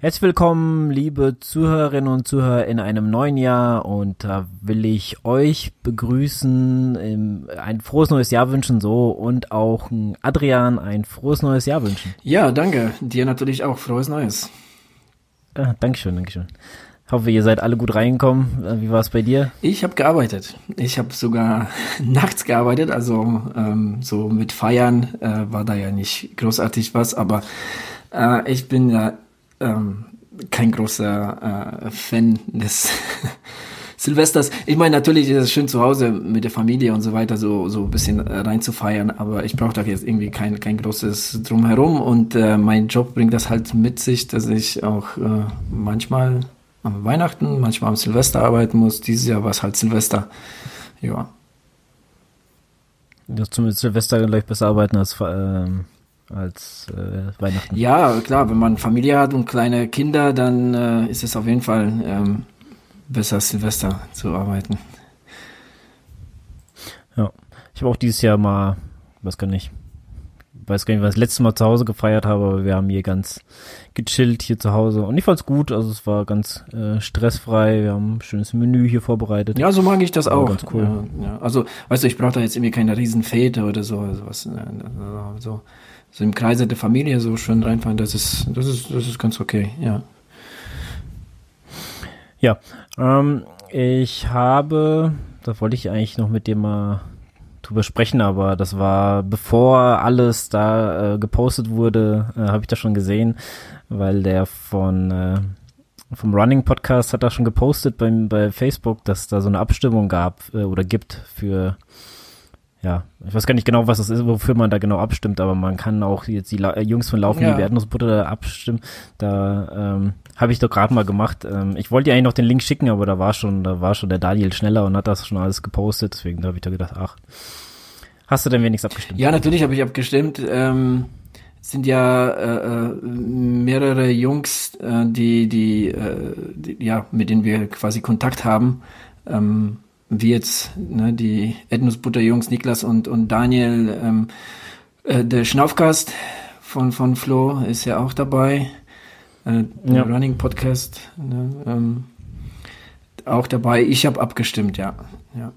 Herzlich willkommen, liebe Zuhörerinnen und Zuhörer in einem neuen Jahr und da will ich euch begrüßen, ein frohes neues Jahr wünschen so und auch Adrian ein frohes neues Jahr wünschen. Ja, danke. Dir natürlich auch frohes neues. Ah, Dankeschön, Dankeschön. Hoffe, ihr seid alle gut reingekommen. Äh, wie war es bei dir? Ich habe gearbeitet. Ich habe sogar nachts gearbeitet, also ähm, so mit Feiern äh, war da ja nicht großartig was, aber äh, ich bin ja ähm, kein großer äh, Fan des Silvesters. Ich meine, natürlich ist es schön zu Hause mit der Familie und so weiter so so ein bisschen äh, rein zu feiern, aber ich brauche da jetzt irgendwie kein kein großes drumherum und äh, mein Job bringt das halt mit sich, dass ich auch äh, manchmal am Weihnachten, manchmal am Silvester arbeiten muss. Dieses Jahr war es halt Silvester. Ja. Du zumindest Silvester gleich besser arbeiten als ähm als äh, Weihnachten. Ja, klar, wenn man Familie hat und kleine Kinder, dann äh, ist es auf jeden Fall ähm, besser, Silvester zu arbeiten. Ja, ich habe auch dieses Jahr mal, weiß gar nicht, weiß gar nicht, was ich das letzte Mal zu Hause gefeiert habe, aber wir haben hier ganz gechillt hier zu Hause und ich fand's gut, also es war ganz äh, stressfrei, wir haben ein schönes Menü hier vorbereitet. Ja, so mag ich das auch. Ganz cool. Ja, ja. Also, weißt du, ich brauche da jetzt irgendwie keine Riesenfete oder so, also was, äh, so so im Kreise der Familie so schön reinfahren, das ist, das ist, das ist ganz okay, ja. Ja, ähm, ich habe, da wollte ich eigentlich noch mit dir mal drüber sprechen, aber das war bevor alles da äh, gepostet wurde, äh, habe ich das schon gesehen, weil der von äh, vom Running Podcast hat da schon gepostet beim bei Facebook, dass da so eine Abstimmung gab äh, oder gibt für ja, ich weiß gar nicht genau, was das ist, wofür man da genau abstimmt, aber man kann auch jetzt die La äh, Jungs von Laufen ja. die Erdnussbutter abstimmen. Da ähm, habe ich doch gerade mal gemacht. Ähm, ich wollte dir eigentlich noch den Link schicken, aber da war schon, da war schon der Daniel schneller und hat das schon alles gepostet. Deswegen habe ich da gedacht, ach, hast du denn wenigstens abgestimmt? Ja, natürlich habe ich abgestimmt. Ähm, sind ja äh, äh, mehrere Jungs, äh, die, die, äh, die, ja, mit denen wir quasi Kontakt haben. Ähm, wie jetzt ne, die Ednus Butter Jungs, Niklas und, und Daniel, ähm, äh, der Schnaufgast von, von Flo ist ja auch dabei. Äh, ja. Running Podcast ne, ähm, auch dabei. Ich habe abgestimmt, ja. ja.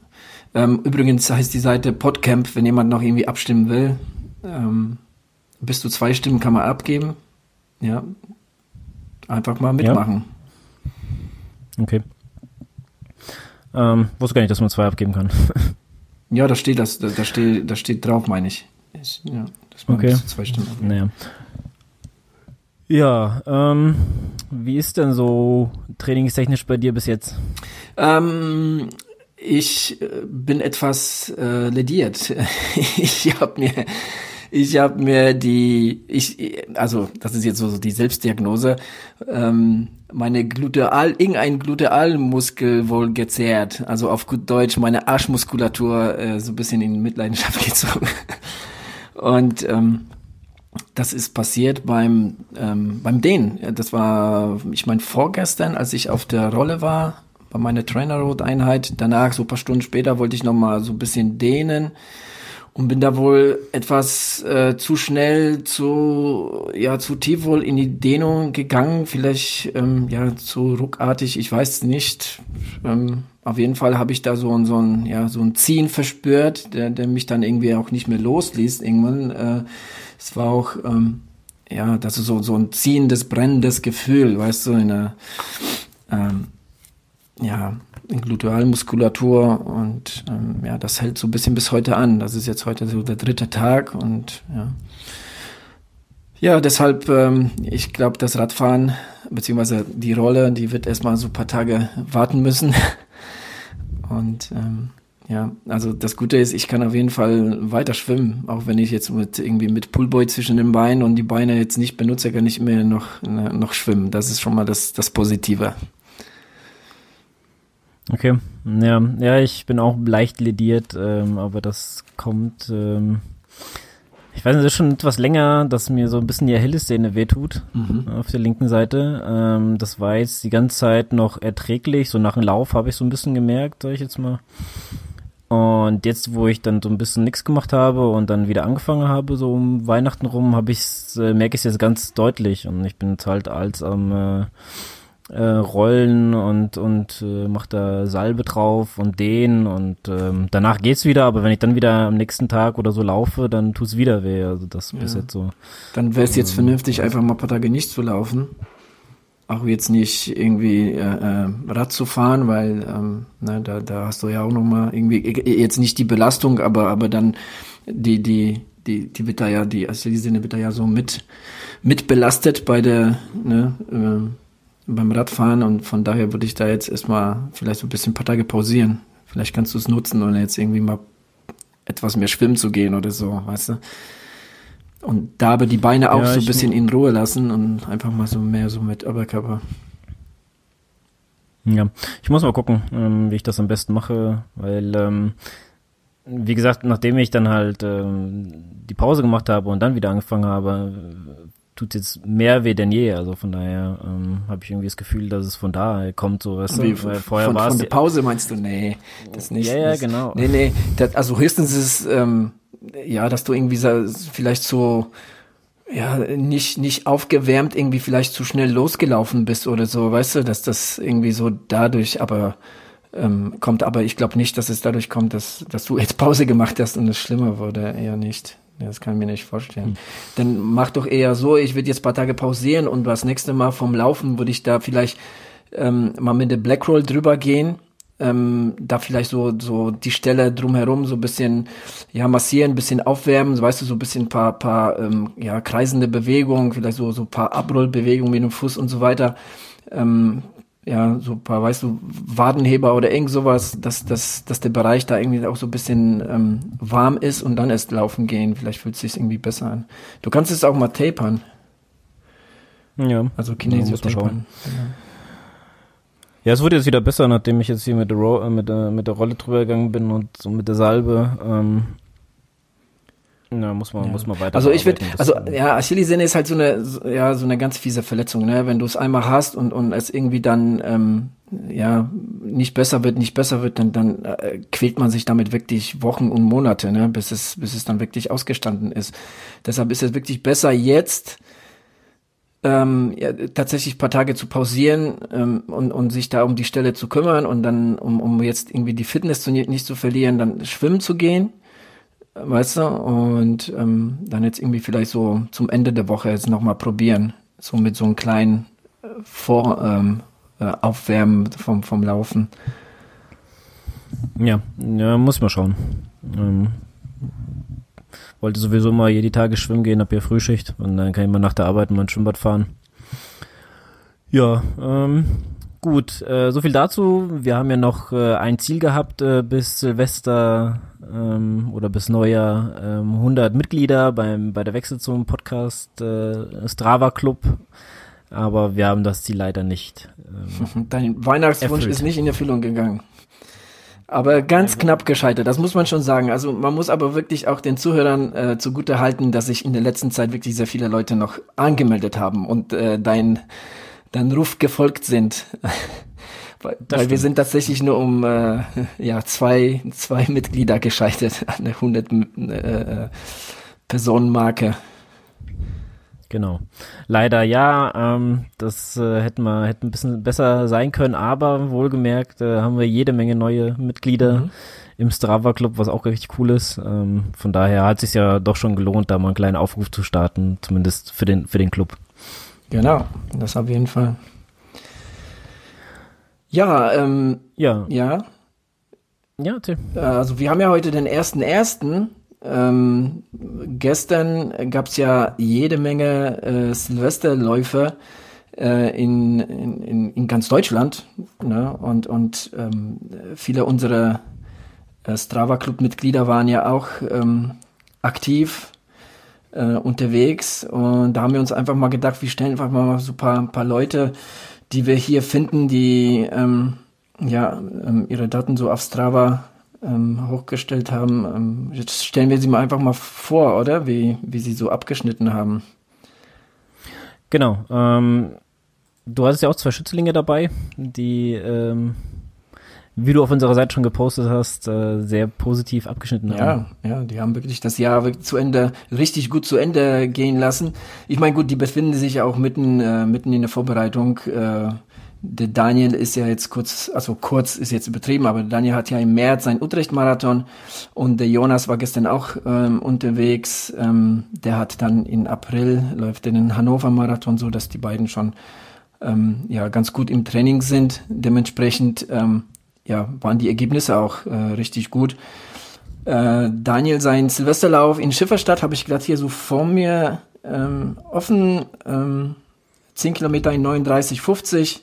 Ähm, übrigens heißt die Seite Podcamp, wenn jemand noch irgendwie abstimmen will. Ähm, bis zu zwei Stimmen kann man abgeben. Ja. Einfach mal mitmachen. Ja. Okay. Ähm, wusste gar nicht, dass man zwei abgeben kann. ja, da steht das, da, da steht, da steht drauf, meine ich. ich ja, man okay. zwei Stimmen abgeben. Naja. Ja, ähm, wie ist denn so trainingstechnisch bei dir bis jetzt? Ähm, ich äh, bin etwas äh, lediert. ich habe mir ich habe mir die, ich, also das ist jetzt so die Selbstdiagnose, ähm, meine Gluteal, irgendein Glutealmuskel wohl gezerrt. Also auf gut Deutsch meine Arschmuskulatur äh, so ein bisschen in Mitleidenschaft gezogen. Und ähm, das ist passiert beim ähm, beim Dehnen. Das war, ich meine, vorgestern, als ich auf der Rolle war, bei meiner Trainer Road Einheit. Danach, so paar Stunden später, wollte ich noch mal so ein bisschen dehnen und bin da wohl etwas äh, zu schnell, zu ja zu tief wohl in die Dehnung gegangen, vielleicht ähm, ja zu ruckartig, ich weiß nicht. Ähm, auf jeden Fall habe ich da so ein so ein ja so ein Ziehen verspürt, der, der mich dann irgendwie auch nicht mehr losließ irgendwann. Äh, es war auch ähm, ja, das ist so so ein ziehendes, brennendes Gefühl, weißt du, in der ähm, ja Glutealmuskulatur und ähm, ja, das hält so ein bisschen bis heute an. Das ist jetzt heute so der dritte Tag und ja. Ja, deshalb, ähm, ich glaube, das Radfahren beziehungsweise die Rolle, die wird erstmal so ein paar Tage warten müssen. Und ähm, ja, also das Gute ist, ich kann auf jeden Fall weiter schwimmen, auch wenn ich jetzt mit irgendwie mit Pullboy zwischen den Beinen und die Beine jetzt nicht benutze, kann ich mehr noch noch schwimmen. Das ist schon mal das das Positive. Okay, ja, ja, ich bin auch leicht lediert, ähm, aber das kommt, ähm, ich weiß nicht, das ist schon etwas länger, dass mir so ein bisschen die Achillessehne wehtut mhm. auf der linken Seite. Ähm, das war jetzt die ganze Zeit noch erträglich, so nach dem Lauf habe ich so ein bisschen gemerkt, sag ich jetzt mal. Und jetzt, wo ich dann so ein bisschen nichts gemacht habe und dann wieder angefangen habe, so um Weihnachten rum, habe ich äh, merke ich es jetzt ganz deutlich und ich bin jetzt halt als am äh, äh, Rollen und und äh, mach da Salbe drauf und den und ähm, danach geht's wieder, aber wenn ich dann wieder am nächsten Tag oder so laufe, dann tut's wieder weh. Also das Ja. bis jetzt so. Dann wäre es jetzt vernünftig, einfach mal ein paar Tage nicht zu laufen. Auch jetzt nicht irgendwie äh, äh, Rad zu fahren, weil ähm, ne, da, da hast du ja auch noch mal irgendwie äh, jetzt nicht die Belastung, aber aber dann die die die die wird da ja die also die Sinne wird da ja so mit mit belastet bei der ne, äh, beim Radfahren und von daher würde ich da jetzt erstmal vielleicht so ein bisschen ein paar Tage pausieren. Vielleicht kannst du es nutzen und jetzt irgendwie mal etwas mehr schwimmen zu gehen oder so, weißt du? Und da aber die Beine auch Ja, so ein bisschen in Ruhe lassen und einfach mal so mehr so mit Oberkörper. Ja, ich muss mal gucken, ähm, wie ich das am besten mache, weil, ähm, wie gesagt, nachdem ich dann halt ähm, die Pause gemacht habe und dann wieder angefangen habe, tut jetzt mehr weh denn je. Also von daher ähm, habe ich irgendwie das Gefühl, dass es von da kommt, so weißt Wie, du, weil vorher von, war von es der Pause meinst du? Nee, das nicht. Ja, ja, das, genau. Nee, nee, das, also höchstens ist es, ähm, ja, dass du irgendwie so, vielleicht so, ja, nicht, nicht aufgewärmt irgendwie vielleicht zu schnell losgelaufen bist oder so, weißt du, dass das irgendwie so dadurch aber ähm, kommt, aber ich glaube nicht, dass es dadurch kommt, dass, dass du jetzt Pause gemacht hast und es schlimmer wurde, eher nicht. Das kann ich mir nicht vorstellen. Hm. Dann mach doch eher so, ich würde jetzt ein paar Tage pausieren und das nächste Mal vom Laufen würde ich da vielleicht ähm, mal mit der Blackroll drüber gehen. Ähm, da vielleicht so so die Stelle drumherum so ein bisschen ja massieren, ein bisschen aufwärmen, so, weißt du, so ein bisschen paar paar ähm, ja kreisende Bewegungen, vielleicht so so paar Abrollbewegungen mit dem Fuß und so weiter. Ähm, ja, so ein paar, weißt du, Wadenheber oder irgend sowas, dass, dass, dass der Bereich da irgendwie auch so ein bisschen ähm, warm ist und dann erst laufen gehen. Vielleicht fühlt es sich irgendwie besser an. Du kannst es auch mal tapern, ja, also Ja, man tapern. ja, es wurde jetzt wieder besser, nachdem ich jetzt hier mit der, Ro äh, mit der, mit der Rolle drüber gegangen bin und so mit der Salbe. Ähm, ja, muss man, Ja. muss man weiter. Also ich würde, also ja, Achillessehne ist halt so eine, ja, so eine ganz fiese Verletzung, ne? Wenn du es einmal hast und und es irgendwie dann ähm, ja nicht besser wird, nicht besser wird, dann dann äh, quält man sich damit wirklich Wochen und Monate, ne? Bis es bis es dann wirklich ausgestanden ist. Deshalb ist es wirklich besser jetzt ähm, ja, tatsächlich ein paar Tage zu pausieren ähm, und, und sich da um die Stelle zu kümmern und dann, um, um jetzt irgendwie die Fitness zu, nicht zu verlieren, dann schwimmen zu gehen, weißt du, und ähm, dann jetzt irgendwie vielleicht so zum Ende der Woche jetzt nochmal probieren, so mit so einem kleinen äh, Vor, ähm, äh, Aufwärmen vom, vom Laufen. Ja, ja, muss man schauen. Ähm, wollte sowieso mal die Tage schwimmen gehen, hab ja Frühschicht und dann kann ich mal nach der Arbeit mal ins Schwimmbad fahren. Ja, ähm, gut, äh, so viel dazu. Wir haben ja noch äh, ein Ziel gehabt äh, bis Silvester ähm, oder bis Neujahr ähm, 100 Mitglieder beim bei der Wechsel zum Podcast äh, Strava Club, aber wir haben das Ziel leider nicht. Ähm, Dein Weihnachtswunsch Erfüllt. ist nicht in Erfüllung gegangen. Aber ganz knapp gescheitert, das muss man schon sagen. Also man muss aber wirklich auch den Zuhörern äh, zugute halten, dass sich in der letzten Zeit wirklich sehr viele Leute noch angemeldet haben und äh, dein, dein Ruf gefolgt sind. weil weil wir sind tatsächlich nur um äh, ja, zwei, zwei Mitglieder gescheitert an der 100 äh, Personenmarke. Genau. Leider ja, ähm, das äh, hätten wir hätte ein bisschen besser sein können, aber wohlgemerkt äh, haben wir jede Menge neue Mitglieder Mhm. im Strava Club, was auch richtig cool ist. Ähm, von daher hat es sich ja doch schon gelohnt, da mal einen kleinen Aufruf zu starten, zumindest für den für den Club. Genau, das auf jeden Fall. Ja, ähm, Ja, ja, ja, Tim. Also wir haben ja heute den ersten ersten. Ähm, gestern gab's ja jede Menge äh, Silvesterläufe äh, in, in, in, in ganz Deutschland. Ne? Und, und ähm, viele unserer äh, Strava Club-Mitglieder waren ja auch ähm, aktiv äh, unterwegs. Und da haben wir uns einfach mal gedacht, wir stellen einfach mal so ein paar, ein paar Leute, die wir hier finden, die ähm, ja, ähm, ihre Daten so auf Strava ähm, hochgestellt haben. Ähm, jetzt stellen wir sie mal einfach mal vor, oder? Wie, wie sie so abgeschnitten haben. Genau. Ähm, du hattest ja auch zwei Schützlinge dabei, die ähm, wie du auf unserer Seite schon gepostet hast, äh, sehr positiv abgeschnitten haben. Ja, ja, die haben wirklich das Jahr zu Ende, richtig gut zu Ende gehen lassen. Ich meine, gut, die befinden sich auch mitten, äh, mitten in der Vorbereitung. Äh, der Daniel ist ja jetzt kurz, also kurz ist jetzt übertrieben, aber Daniel hat ja im März sein Utrecht-Marathon und der Jonas war gestern auch ähm, unterwegs. Ähm, der hat dann in April, läuft den Hannover-Marathon, so dass die beiden schon ähm, ja ganz gut im Training sind. Dementsprechend ähm, ja, waren die Ergebnisse auch äh, richtig gut. Äh, Daniel, sein Silvesterlauf in Schifferstadt habe ich gerade hier so vor mir ähm, offen. Ähm, 10 Kilometer in 39,50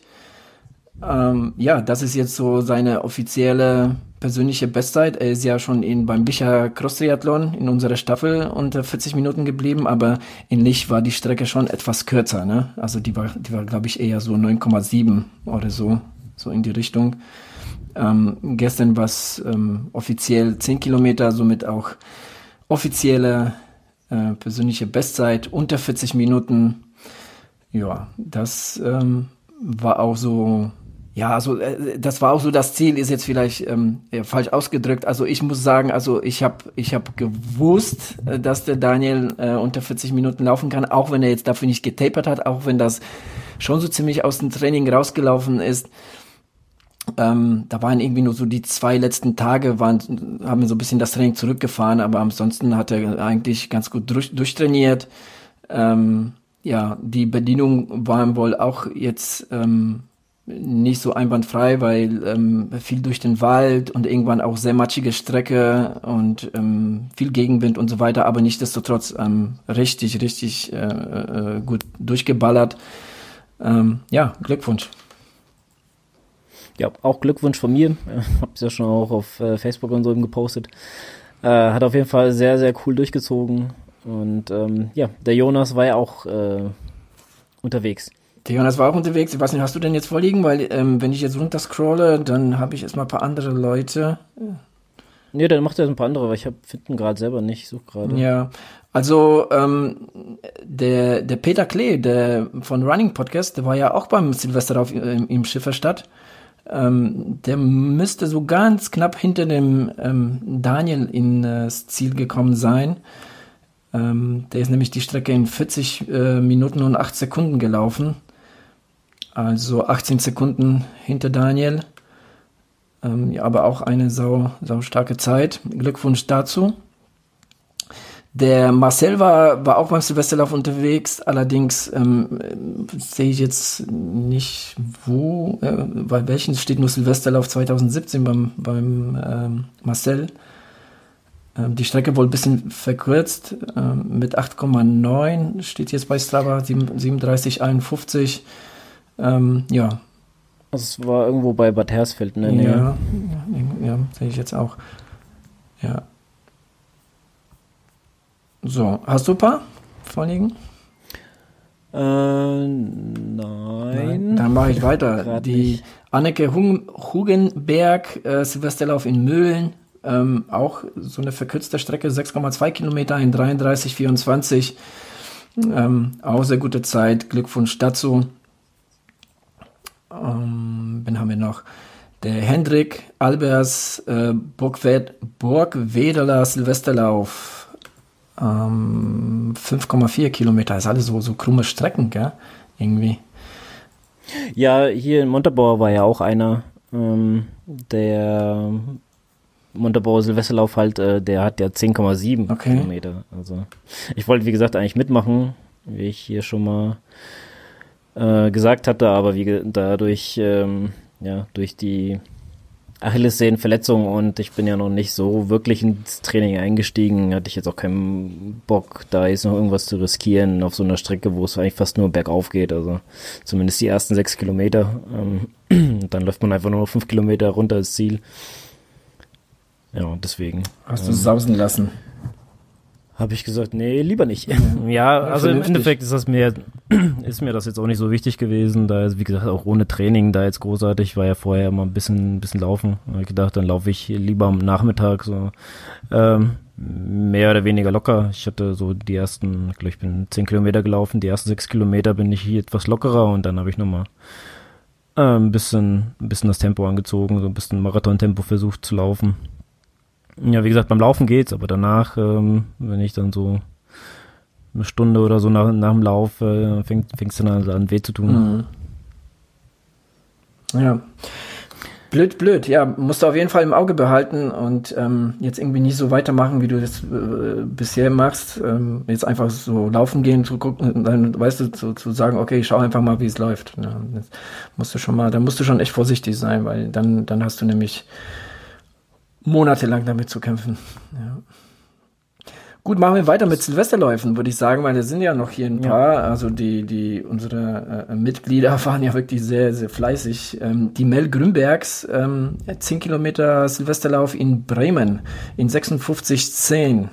ähm, ja, das ist jetzt so seine offizielle persönliche Bestzeit. Er ist ja schon in, beim Licher Cross Triathlon in unserer Staffel unter 40 Minuten geblieben, aber in Lich war die Strecke schon etwas kürzer. Ne? Also die war, die war glaube ich, eher so 9,7 oder so, so in die Richtung. Ähm, gestern war es ähm, offiziell 10 Kilometer, somit auch offizielle äh, persönliche Bestzeit unter 40 Minuten. Ja, das ähm, war auch so ja, also äh, das war auch so das Ziel, ist jetzt vielleicht ähm, falsch ausgedrückt. Also ich muss sagen, also ich habe ich hab gewusst, äh, dass der Daniel äh, unter 40 Minuten laufen kann, auch wenn er jetzt dafür nicht getapert hat, auch wenn das schon so ziemlich aus dem Training rausgelaufen ist. Ähm, da waren irgendwie nur so die zwei letzten Tage, waren, haben wir so ein bisschen das Training zurückgefahren, aber ansonsten hat er eigentlich ganz gut durch, durchtrainiert. Ähm, ja, die Bedienung waren wohl auch jetzt ähm, nicht so einwandfrei, weil ähm, viel durch den Wald und irgendwann auch sehr matschige Strecke und ähm, viel Gegenwind und so weiter, aber nichtsdestotrotz ähm, richtig, richtig äh, äh, gut durchgeballert. Ähm, ja, Glückwunsch. Ja, auch Glückwunsch von mir. Hab's ja schon auch auf äh, Facebook und so gepostet. Äh, hat auf jeden Fall sehr, sehr cool durchgezogen. Und ähm, ja, der Jonas war ja auch äh, unterwegs. Der Jonas war auch unterwegs. Nicht, hast du denn jetzt vorliegen? Weil, ähm, wenn ich jetzt runter scrolle, dann habe ich erstmal ein paar andere Leute. Nee, dann macht er ein paar andere, weil ich finde gerade selber nicht. Ich suche gerade. Ja, also ähm, der, der Peter Klee, der von Running Podcast, der war ja auch beim Silvesterlauf im, im Schifferstadt. Ähm, der müsste so ganz knapp hinter dem ähm, Daniel ins Ziel gekommen sein. Ähm, der ist nämlich die Strecke in 40 äh, Minuten und 8 Sekunden gelaufen. Also 18 Sekunden hinter Daniel. Ähm, ja, aber auch eine sau, sau starke Zeit. Glückwunsch dazu. Der Marcel war, war auch beim Silvesterlauf unterwegs, allerdings ähm, sehe ich jetzt nicht wo, äh, bei welchen steht nur Silvesterlauf 2017 beim, beim ähm, Marcel. Ähm, die Strecke wohl ein bisschen verkürzt, ähm, mit 8,9 steht jetzt bei Strava, 37,51. Ähm, ja. Also es war irgendwo bei Bad Hersfeld, ne? Ja, ja, ja sehe ich jetzt auch. Ja. So, hast du ein paar vorliegen? Äh, nein. nein. Dann mache ich weiter. Die nicht. Anneke Hugenberg, äh, Silvesterlauf in Möhlen, ähm, auch so eine verkürzte Strecke, 6,2 Kilometer in 33,24. Ähm, auch sehr gute Zeit. Glückwunsch dazu. Ähm, wen haben wir noch? Der Hendrik Albers äh, Burgwederler Silvesterlauf. Ähm, 5,4 Kilometer. Das ist alles so, so krumme Strecken, gell? Irgendwie. Ja, hier in Montabaur war ja auch einer, ähm, der Montabaur Silvesterlauf halt, äh, der hat ja 10,7 okay. Kilometer. Also ich wollte, wie gesagt, eigentlich mitmachen, wie ich hier schon mal äh, gesagt hatte, aber wie dadurch, ähm, ja, durch die Achillessehnenverletzung und ich bin ja noch nicht so wirklich ins Training eingestiegen, hatte ich jetzt auch keinen Bock, da jetzt noch irgendwas zu riskieren auf so einer Strecke, wo es eigentlich fast nur bergauf geht, also zumindest die ersten sechs Kilometer. Ähm, dann läuft man einfach nur noch fünf Kilometer runter ins Ziel. Ja, deswegen. Hast du ähm, sausen lassen? Habe ich gesagt, nee, lieber nicht. Ja, also im Endeffekt ist das mir, ist mir das jetzt auch nicht so wichtig gewesen, da ist, wie gesagt, auch ohne Training da jetzt großartig, war ja vorher mal ein bisschen, ein bisschen laufen. Da habe ich gedacht, dann laufe ich lieber am Nachmittag so, ähm, mehr oder weniger locker. Ich hatte so die ersten, ich glaube, ich bin zehn Kilometer gelaufen, die ersten sechs Kilometer bin ich hier etwas lockerer und dann habe ich nochmal Äh, ein bisschen, ein bisschen das Tempo angezogen, so ein bisschen Marathon-Tempo versucht zu laufen. Ja, wie gesagt, beim Laufen geht's, aber danach, ähm, wenn ich dann so eine Stunde oder so nach, nach dem Lauf äh, fängt es dann an, an weh zu tun. Mhm. Ja. Blöd, blöd. Ja, musst du auf jeden Fall im Auge behalten und ähm, jetzt irgendwie nicht so weitermachen, wie du das äh, bisher machst. Ähm, jetzt einfach so laufen gehen, zu gucken, dann weißt du, zu, zu sagen, okay, schau einfach mal, wie es läuft. Ja, musst du schon mal, da musst du schon echt vorsichtig sein, weil dann, dann hast du nämlich monatelang damit zu kämpfen. Ja. Gut, machen wir weiter mit Silvesterläufen, würde ich sagen, weil da sind ja noch hier ein paar. Ja. Also die, die, unsere äh, Mitglieder waren ja wirklich sehr, sehr fleißig. Ähm, die Mel Grünbergs, ähm, 10 Kilometer Silvesterlauf in Bremen in 56,10.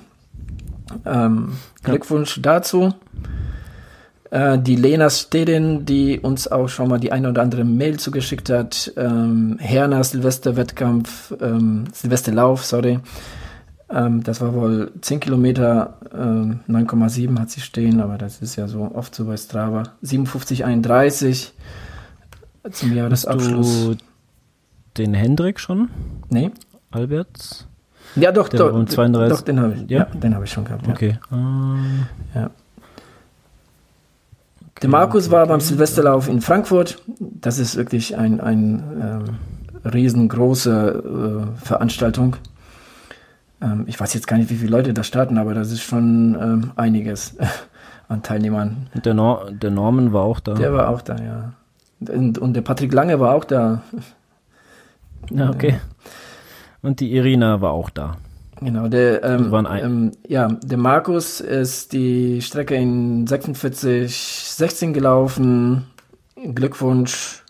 Ähm, Glückwunsch ja. dazu. Äh, die Lena Stedin, die uns auch schon mal die eine oder andere Mail zugeschickt hat. Ähm, Herner Silvesterwettkampf, ähm, Silvesterlauf, sorry. Ähm, das war wohl 10 Kilometer, ähm, 9,7 hat sie stehen, aber das ist ja so oft so bei Strava. 57,31 zum Jahresabschluss. Du den Hendrik schon? Nee. Alberts? Ja, doch, Der doch, um 32. doch, den habe ich, ja? Ja? den habe ich schon gehabt. Ja. Okay. Ähm, Ja. Der Markus war beim Silvesterlauf in Frankfurt. Das ist wirklich ein, ein ähm, riesengroße äh, Veranstaltung. Ähm, ich weiß jetzt gar nicht, wie viele Leute da starten, aber das ist schon ähm, einiges an Teilnehmern. der, Nor der Norman war auch da. Der war auch da, ja. Und, und der Patrick Lange war auch da. ja, okay. Und die Irina war auch da. Genau, der, ähm, ähm, ja, der Markus ist die Strecke in 46, 16 gelaufen. Glückwunsch.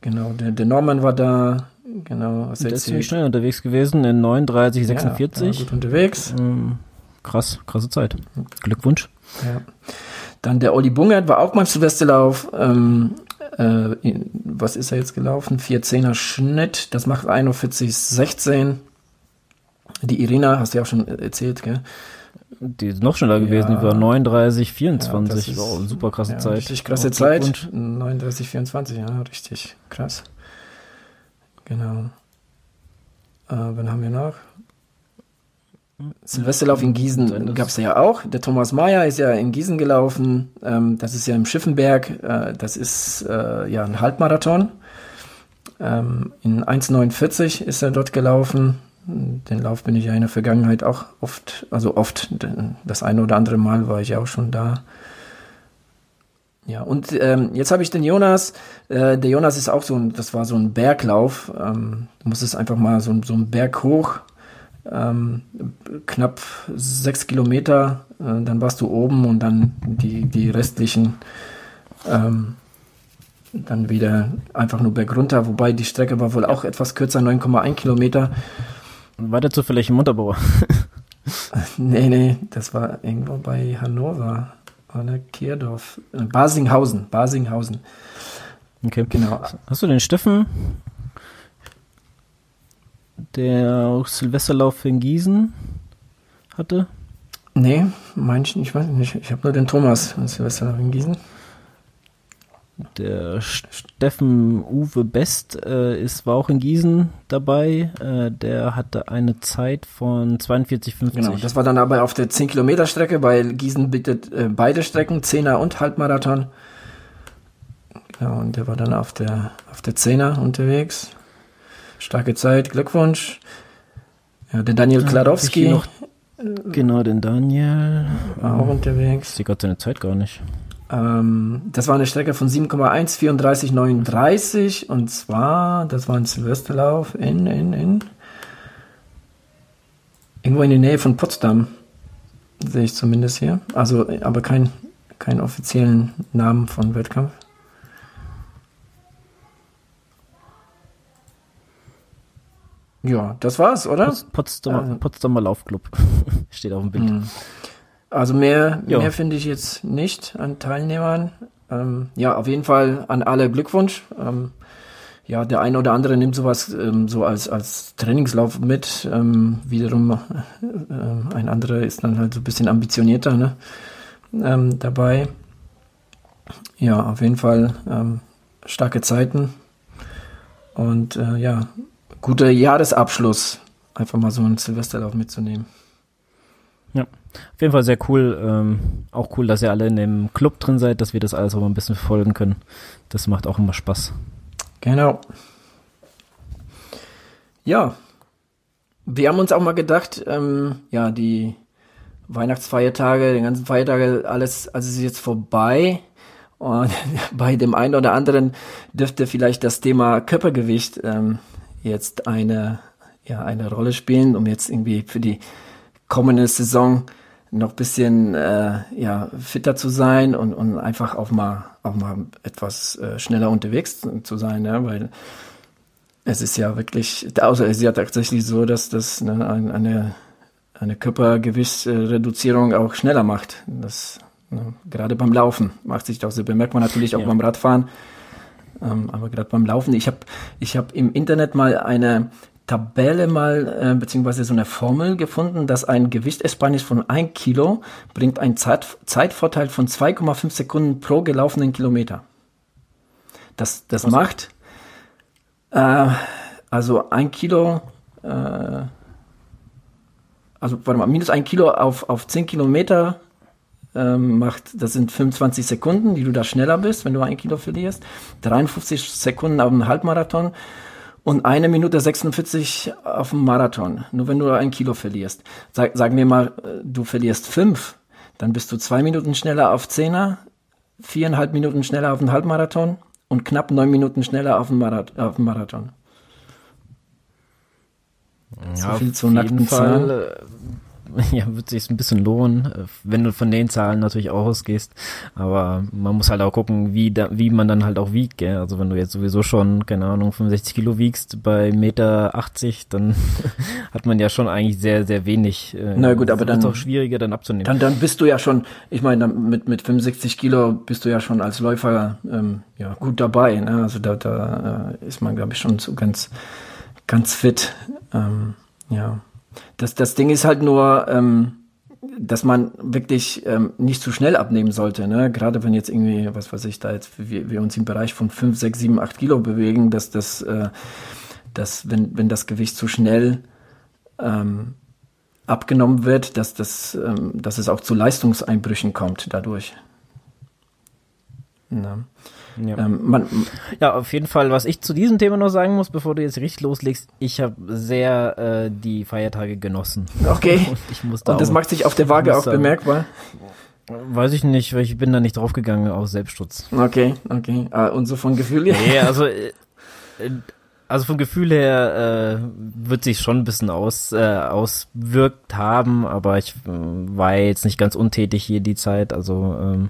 Genau, der, der Norman war da. Genau, was Der ist ziemlich schnell unterwegs gewesen in 39, Ja, 46. war gut unterwegs. Ähm, krass, krasse Zeit. Glückwunsch. Ja. Dann der Olli Bungert war auch beim Silvesterlauf. Ähm, äh, was ist er jetzt gelaufen? 410er Schnitt. Das macht 41,16. Die Irina, hast du ja auch schon erzählt, gell? Die ist noch schneller gewesen, Ja. die war 39, Ja, 24. das ist- wow, super krasse ja, Zeit. Richtig krasse Auch Zeit. Glückwunsch. 39, 24, ja, richtig krass. Genau. Äh, wann haben wir noch? Silvesterlauf in Gießen gab es ja auch. Der Thomas Mayer ist ja in Gießen gelaufen. Ähm, das ist ja im Schiffenberg. Äh, das ist äh, ja ein Halbmarathon. Ähm, in 1,49 ist er dort gelaufen. Den Lauf bin ich ja in der Vergangenheit auch oft, also oft, das eine oder andere Mal war ich auch schon da. Ja, und ähm, jetzt habe ich den Jonas. Äh, der Jonas ist auch so ein, das war so ein Berglauf. Ähm, du musstest einfach mal so, so einen Berg hoch, ähm, knapp sechs Kilometer, äh, dann warst du oben und dann die, die restlichen ähm, dann wieder einfach nur bergunter, wobei die Strecke war wohl auch etwas kürzer, 9,1 Kilometer. Weiter zufällig im Unterbauer. Nee, nee, das war irgendwo bei Hannover oder Kierdorf. Äh, Basinghausen, Basinghausen. Okay. Genau. Hast du den Steffen, der auch Silvesterlauf in Gießen hatte? Nee, mein ich, weiß nicht. Ich habe nur den Thomas aus Silvester in Gießen. Der Steffen Uwe Best äh, ist, war auch in Gießen dabei. Äh, der hatte eine Zeit von 42,50. Genau, das war dann aber auf der 10 Kilometer Strecke, weil Gießen bietet äh, beide Strecken, 10er und Halbmarathon. Genau, und der war dann auf der, auf der 10er unterwegs. Starke Zeit, Glückwunsch. Ja, der Daniel Klarowski ich hier Genau, den Daniel. war auch Ich unterwegs. sehe gerade seine Zeit gar nicht. Ähm, das war eine Strecke von 7,1, 34, 39 und zwar, das war ein Silvesterlauf in, in, in irgendwo in der Nähe von Potsdam, sehe ich zumindest hier. Also, aber kein, keinen offiziellen Namen von Wettkampf. Ja, das war's, oder? Pots- Potsdamer, Also- Potsdamer Laufclub steht auf dem Bild. Also mehr, Ja. mehr finde ich jetzt nicht an Teilnehmern. Ähm, ja, auf jeden Fall an alle Glückwunsch. Ähm, ja, der eine oder andere nimmt sowas ähm, so als, als Trainingslauf mit. Ähm, wiederum äh, äh, ein anderer ist dann halt so ein bisschen ambitionierter ne? ähm, dabei. Ja, auf jeden Fall ähm, starke Zeiten. Und äh, ja, guter Jahresabschluss, einfach mal so einen Silvesterlauf mitzunehmen. Ja, auf jeden Fall sehr cool. Ähm, auch cool, dass ihr alle in dem Club drin seid, dass wir das alles auch mal ein bisschen verfolgen können. Das macht auch immer Spaß. Genau. Ja, wir haben uns auch mal gedacht, ähm, ja, die Weihnachtsfeiertage, die ganzen Feiertage, alles, alles ist jetzt vorbei. Und bei dem einen oder anderen dürfte vielleicht das Thema Körpergewicht ähm, jetzt eine, ja, eine Rolle spielen, um jetzt irgendwie für die kommende Saison noch bisschen äh, ja, fitter zu sein und, und einfach auch mal, auch mal etwas äh, schneller unterwegs zu sein, ja, weil es ist ja wirklich, außer es ist ja tatsächlich so, dass das ne, eine, eine Körpergewichtsreduzierung auch schneller macht. Das, ne, gerade beim Laufen macht sich das bemerkt man natürlich auch ja. beim Radfahren. Ähm, aber gerade beim Laufen, ich habe ich hab im Internet mal eine Tabelle mal, äh, beziehungsweise so eine Formel gefunden, dass ein Gewichtsersparnis von 1 Kilo bringt einen Zeit, Zeitvorteil von 2,5 Sekunden pro gelaufenen Kilometer. Das, das macht äh, also ein Kilo, äh, also warte mal, minus ein Kilo auf, auf 10 Kilometer ähm, macht, das sind 25 Sekunden, die du da schneller bist, wenn du ein Kilo verlierst. 53 Sekunden auf dem Halbmarathon und eine Minute 46 auf dem Marathon, nur wenn du ein Kilo verlierst. Sag, sagen wir mal, äh, du verlierst fünf, dann bist du zwei Minuten schneller auf Zehner, viereinhalb Minuten schneller auf dem Halbmarathon und knapp neun Minuten schneller auf dem, Marath auf dem Marathon. Ja, so viel zu nackten Zahlen. Ja, wird sich ein bisschen lohnen, äh, wenn du von den Zahlen natürlich auch ausgehst. Aber man muss halt auch gucken, wie da, wie man dann halt auch wiegt, gell? Also wenn du jetzt sowieso schon, keine Ahnung, 65 Kilo wiegst bei Meter 80, dann hat man ja schon eigentlich sehr, sehr wenig. Äh, Na gut, aber dann ist auch schwieriger dann abzunehmen. Dann, dann bist du ja schon, ich meine, mit, mit 65 Kilo bist du ja schon als Läufer ähm, ja, gut dabei. Ne? Also da, da äh, ist man, glaube ich, schon so ganz, ganz fit. Ähm, ja. Das, das Ding ist halt nur, ähm, dass man wirklich ähm, nicht zu schnell abnehmen sollte. Ne? Gerade wenn jetzt irgendwie, was weiß ich, da jetzt wir, wir uns im Bereich von 5, 6, 7, 8 Kilo bewegen, dass das, äh, dass wenn, wenn das Gewicht zu schnell ähm, abgenommen wird, dass, das, ähm, dass es auch zu Leistungseinbrüchen kommt dadurch. Ne? Ja. Ähm, man, ja, auf jeden Fall, was ich zu diesem Thema noch sagen muss, bevor du jetzt richtig loslegst, ich habe sehr äh, die Feiertage genossen. Okay. Und, ich muss da Und das auch, macht sich auf der Waage auch bemerkbar? Weiß ich nicht, weil ich bin da nicht draufgegangen aus Selbstschutz. Okay, okay. Ah, und so von Gefühl her? Nee, also, äh, also vom Gefühl her äh, wird sich schon ein bisschen aus, äh, auswirkt haben, aber ich äh, war jetzt nicht ganz untätig hier die Zeit, also ähm,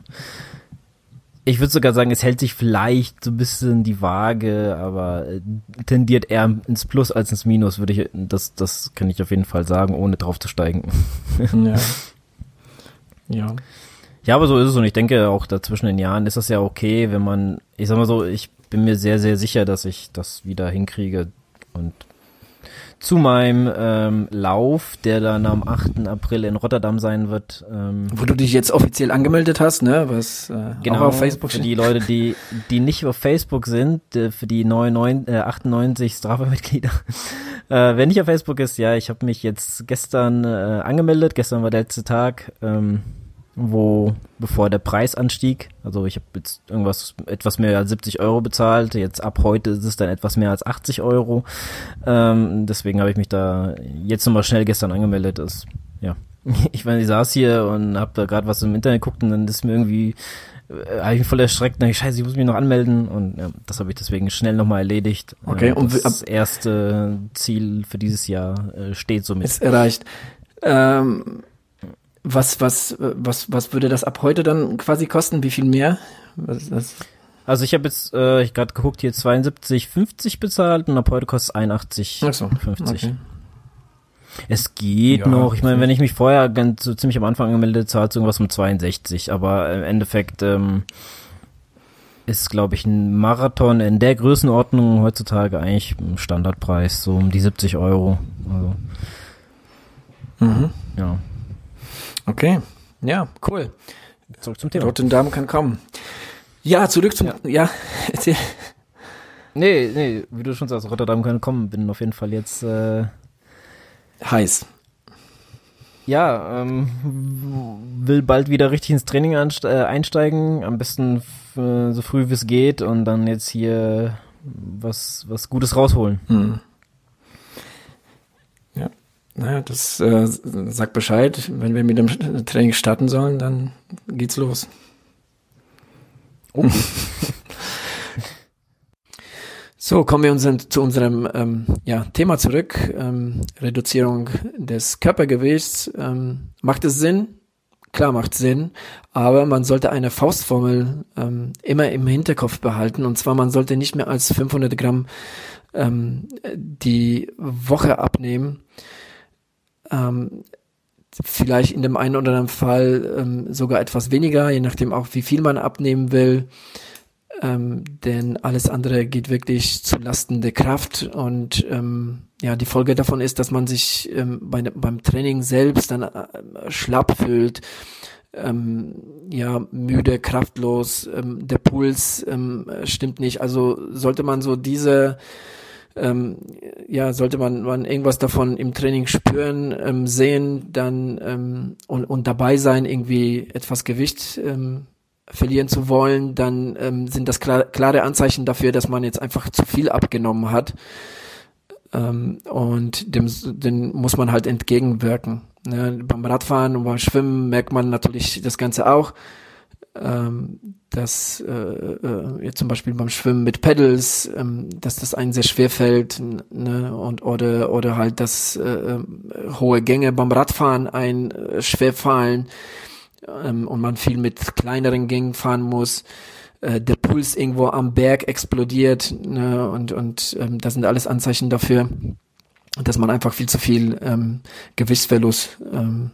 ich würde sogar sagen, es hält sich vielleicht so ein bisschen die Waage, aber äh, tendiert eher ins Plus als ins Minus, würde ich, das, das kann ich auf jeden Fall sagen, ohne drauf zu steigen. Ja. ja. Ja, aber so ist es und ich denke auch dazwischen den Jahren ist das ja okay, wenn man, ich sag mal so, ich bin mir sehr, sehr sicher, dass ich das wieder hinkriege und zu meinem ähm, Lauf, der dann am 8. April in Rotterdam sein wird. Ähm, Wo du dich jetzt offiziell angemeldet hast, ne? Was äh, genau, auf Facebook Für die Leute, die, die nicht auf Facebook sind, für die 99, äh, 98 Strava-Mitglieder. äh, wer nicht auf Facebook ist, ja, ich habe mich jetzt gestern äh, angemeldet. Gestern war der letzte Tag. Ähm, wo bevor der Preis anstieg, also ich habe jetzt irgendwas etwas mehr als 70 Euro bezahlt, jetzt ab heute ist es dann etwas mehr als 80 Euro. Ähm, deswegen habe ich mich da jetzt nochmal schnell gestern angemeldet. Das, ja, ich meine, ich saß hier und habe da gerade was im Internet geguckt und dann ist mir irgendwie äh, habe ich mich voll erschreckt, na scheiße, ich muss mich noch anmelden und ja, das habe ich deswegen schnell nochmal erledigt. Okay, äh, und das erste Ziel für dieses Jahr äh, steht somit. Ist erreicht. Ähm was, was, was, was würde das ab heute dann quasi kosten? Wie viel mehr? Was ist das? Also ich habe jetzt, äh, ich gerade geguckt, hier 72,50 bezahlt und ab heute kostet es 81,50. So, okay. Es geht ja, noch. Ich meine, wenn ich mich vorher ganz so ziemlich am Anfang angemeldet, zahlt es irgendwas um 62. Aber im Endeffekt ähm, ist, glaube ich, ein Marathon in der Größenordnung heutzutage eigentlich ein Standardpreis, so um die 70 Euro. Also, mhm. Ja. Okay, ja, cool. Zurück zum Thema. Rotterdam kann kommen. Ja, zurück zum, ja, ja erzähl. Nee, nee, wie du schon sagst, Rotterdam kann kommen, bin auf jeden Fall jetzt äh, heiß. Ja, ähm, will bald wieder richtig ins Training äh, einsteigen, am besten äh, so früh wie es geht und dann jetzt hier was, was Gutes rausholen. Hm. Ja, naja, das äh, sagt Bescheid. Wenn wir mit dem Training starten sollen, dann geht's los. Oh. So, kommen wir unseren, zu unserem ähm, ja, Thema zurück. Ähm, Reduzierung des Körpergewichts. Ähm, macht es Sinn? Klar macht Sinn, aber man sollte eine Faustformel ähm, immer im Hinterkopf behalten. Und zwar, man sollte nicht mehr als 500 Gramm ähm, die Woche abnehmen. Ähm, vielleicht in dem einen oder anderen Fall ähm, sogar etwas weniger, je nachdem auch, wie viel man abnehmen will ähm, denn alles andere geht wirklich zu Lasten der Kraft und ähm, ja, die Folge davon ist, dass man sich ähm, bei, beim Training selbst dann äh, schlapp fühlt, ähm, ja, müde, kraftlos, ähm, der Puls ähm, stimmt nicht. Also sollte man so diese ähm, ja, sollte man, man irgendwas davon im Training spüren, ähm, sehen, dann ähm, und, und dabei sein, irgendwie etwas Gewicht ähm, verlieren zu wollen, dann ähm, sind das klar, klare Anzeichen dafür, dass man jetzt einfach zu viel abgenommen hat. Ähm, und dem, dem muss man halt entgegenwirken. Ne? Beim Radfahren und beim Schwimmen merkt man natürlich das Ganze auch. Ähm, dass äh, äh, zum Beispiel beim Schwimmen mit Pedals, ähm, dass das einen sehr schwer fällt, ne? und oder oder halt dass äh, äh hohe Gänge beim Radfahren ein äh, schwer fallen ähm, und man viel mit kleineren Gängen fahren muss, äh, der Puls irgendwo am Berg explodiert ne, und, und ähm, das sind alles Anzeichen dafür, dass man einfach viel zu viel ähm, Gewichtsverlust ähm,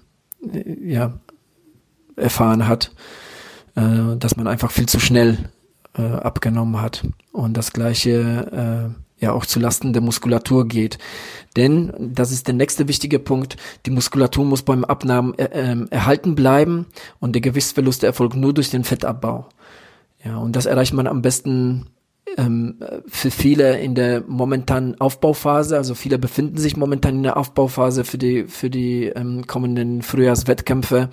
ja, erfahren hat, äh, dass man einfach viel zu schnell äh, abgenommen hat. Und das gleiche äh, ja auch zu Lasten der Muskulatur geht. Denn, das ist der nächste wichtige Punkt, die Muskulatur muss beim Abnahmen äh, äh, erhalten bleiben und der Gewichtsverlust erfolgt nur durch den Fettabbau. Ja, und das erreicht man am besten ähm, für viele in der momentanen Aufbauphase, also viele befinden sich momentan in der Aufbauphase für die für die ähm, kommenden Frühjahrswettkämpfe.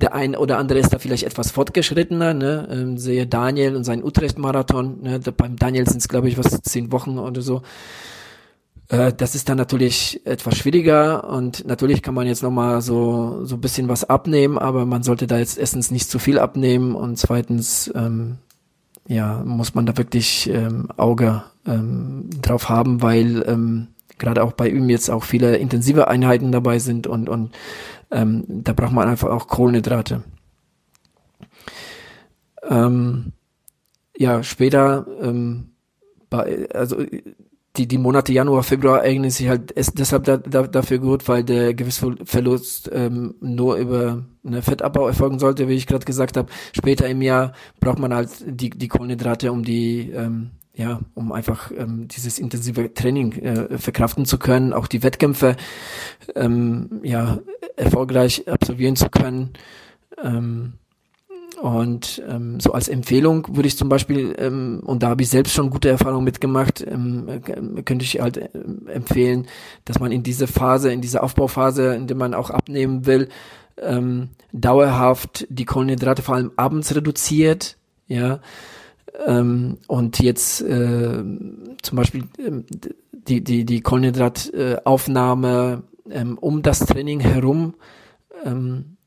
Der ein oder andere ist da vielleicht etwas fortgeschrittener, ne? ähm, sehe Daniel und sein Utrecht-Marathon. Ne? Beim Daniel sind es glaube ich was zehn Wochen oder so. Äh, das ist dann natürlich etwas schwieriger und natürlich kann man jetzt nochmal so, so ein bisschen was abnehmen, aber man sollte da jetzt erstens nicht zu viel abnehmen und zweitens ähm, ja, muss man da wirklich ähm, Auge ähm, drauf haben, weil ähm, gerade auch bei ihm jetzt auch viele intensive Einheiten dabei sind und, und ähm, da braucht man einfach auch Kohlenhydrate. Ähm, ja, später, ähm, bei, also die, die Monate Januar, Februar eignen sich halt deshalb da, da, dafür gut, weil der Gewissverlust ähm, nur über eine Fettabbau erfolgen sollte, wie ich gerade gesagt habe. Später im Jahr braucht man halt die, die Kohlenhydrate, um die ähm, ja, um einfach ähm, dieses intensive Training äh, verkraften zu können, auch die Wettkämpfe ähm, ja erfolgreich absolvieren zu können. Ähm, und ähm, so als Empfehlung würde ich zum Beispiel, ähm, und da habe ich selbst schon gute Erfahrungen mitgemacht, ähm, äh, könnte ich halt äh, empfehlen, dass man in diese Phase, in diese Aufbauphase, in der man auch abnehmen will, ähm, dauerhaft die Kohlenhydrate vor allem abends reduziert, ja, ähm, und jetzt äh, zum Beispiel ähm, die, die, die Kohlenhydrataufnahme ähm, um das Training herum ähm, äh,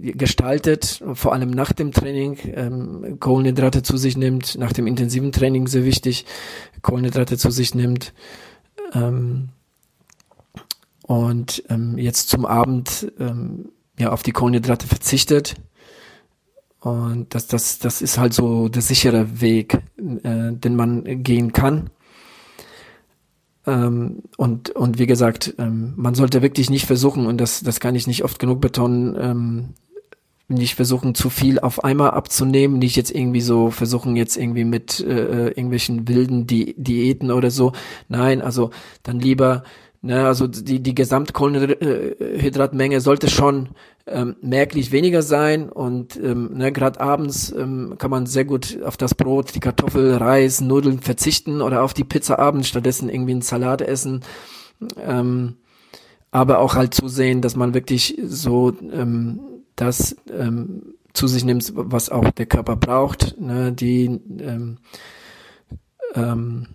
gestaltet, vor allem nach dem Training, ähm, Kohlenhydrate zu sich nimmt, nach dem intensiven Training sehr wichtig, Kohlenhydrate zu sich nimmt. Ähm, und ähm, jetzt zum Abend ähm, ja auf die Kohlenhydrate verzichtet. Und das, das, das ist halt so der sichere Weg, äh, den man gehen kann. Ähm, und, und wie gesagt, ähm, man sollte wirklich nicht versuchen, und das, das kann ich nicht oft genug betonen, ähm, nicht versuchen, zu viel auf einmal abzunehmen, nicht jetzt irgendwie so versuchen, jetzt irgendwie mit äh, irgendwelchen wilden Di Diäten oder so. Nein, also dann lieber Ne, also die, die Gesamtkohlenhydratmenge sollte schon ähm, merklich weniger sein und ähm, ne, gerade abends ähm, kann man sehr gut auf das Brot, die Kartoffel, Reis, Nudeln verzichten oder auf die Pizza abends stattdessen irgendwie einen Salat essen. Ähm, aber auch halt zusehen, dass man wirklich so ähm, das ähm, zu sich nimmt, was auch der Körper braucht, ne, die ähm, ähm,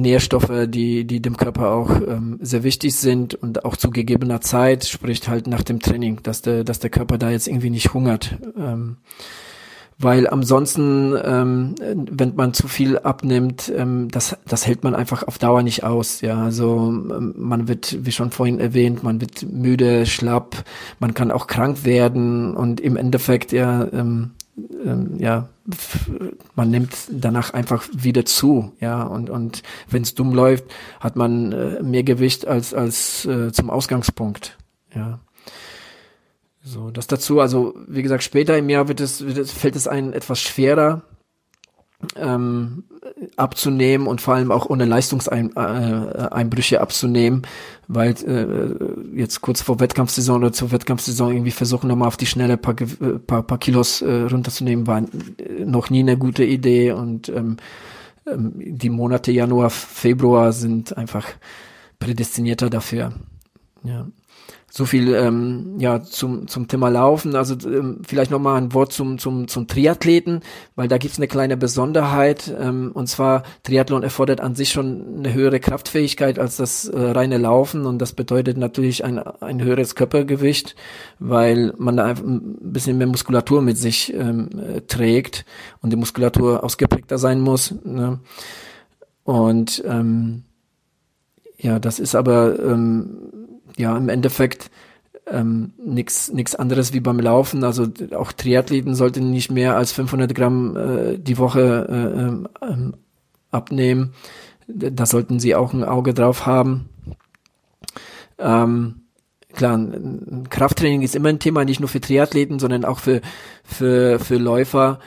Nährstoffe, die, die dem Körper auch ähm, sehr wichtig sind und auch zu gegebener Zeit, spricht halt nach dem Training, dass der, dass der Körper da jetzt irgendwie nicht hungert. Ähm, weil ansonsten, ähm, wenn man zu viel abnimmt, ähm, das, das hält man einfach auf Dauer nicht aus. Ja, also ähm, man wird, wie schon vorhin erwähnt, man wird müde, schlapp, man kann auch krank werden und im Endeffekt ja, ähm, ja, man nimmt danach einfach wieder zu, ja, und, und wenn es dumm läuft, hat man äh, mehr Gewicht als, als äh, zum Ausgangspunkt, ja. So, das dazu, also wie gesagt, später im Jahr wird es, wird es fällt es einem etwas schwerer, ähm, abzunehmen und vor allem auch ohne Leistungseinbrüche äh, abzunehmen, weil äh, jetzt kurz vor Wettkampfsaison oder zur Wettkampfsaison irgendwie versuchen nochmal auf die schnelle paar, äh, paar, paar Kilos äh, runterzunehmen, war noch nie eine gute Idee und ähm, ähm, die Monate Januar, Februar sind einfach prädestinierter dafür. Ja. So viel ähm, ja zum zum Thema Laufen. Also ähm, vielleicht noch mal ein Wort zum zum zum Triathleten, weil da gibt's eine kleine Besonderheit. Ähm, und zwar Triathlon erfordert an sich schon eine höhere Kraftfähigkeit als das äh, reine Laufen und das bedeutet natürlich ein ein höheres Körpergewicht, weil man da einfach ein bisschen mehr Muskulatur mit sich ähm, äh, trägt und die Muskulatur ausgeprägter sein muss. Ne? Und ähm, ja, das ist aber ähm, ja im Endeffekt ähm, nichts nix anderes wie beim Laufen. Also auch Triathleten sollten nicht mehr als 500 Gramm äh, die Woche äh, ähm, ähm, abnehmen. Da sollten sie auch ein Auge drauf haben. Ähm, klar, Krafttraining ist immer ein Thema, nicht nur für Triathleten, sondern auch für, für, für Läufer.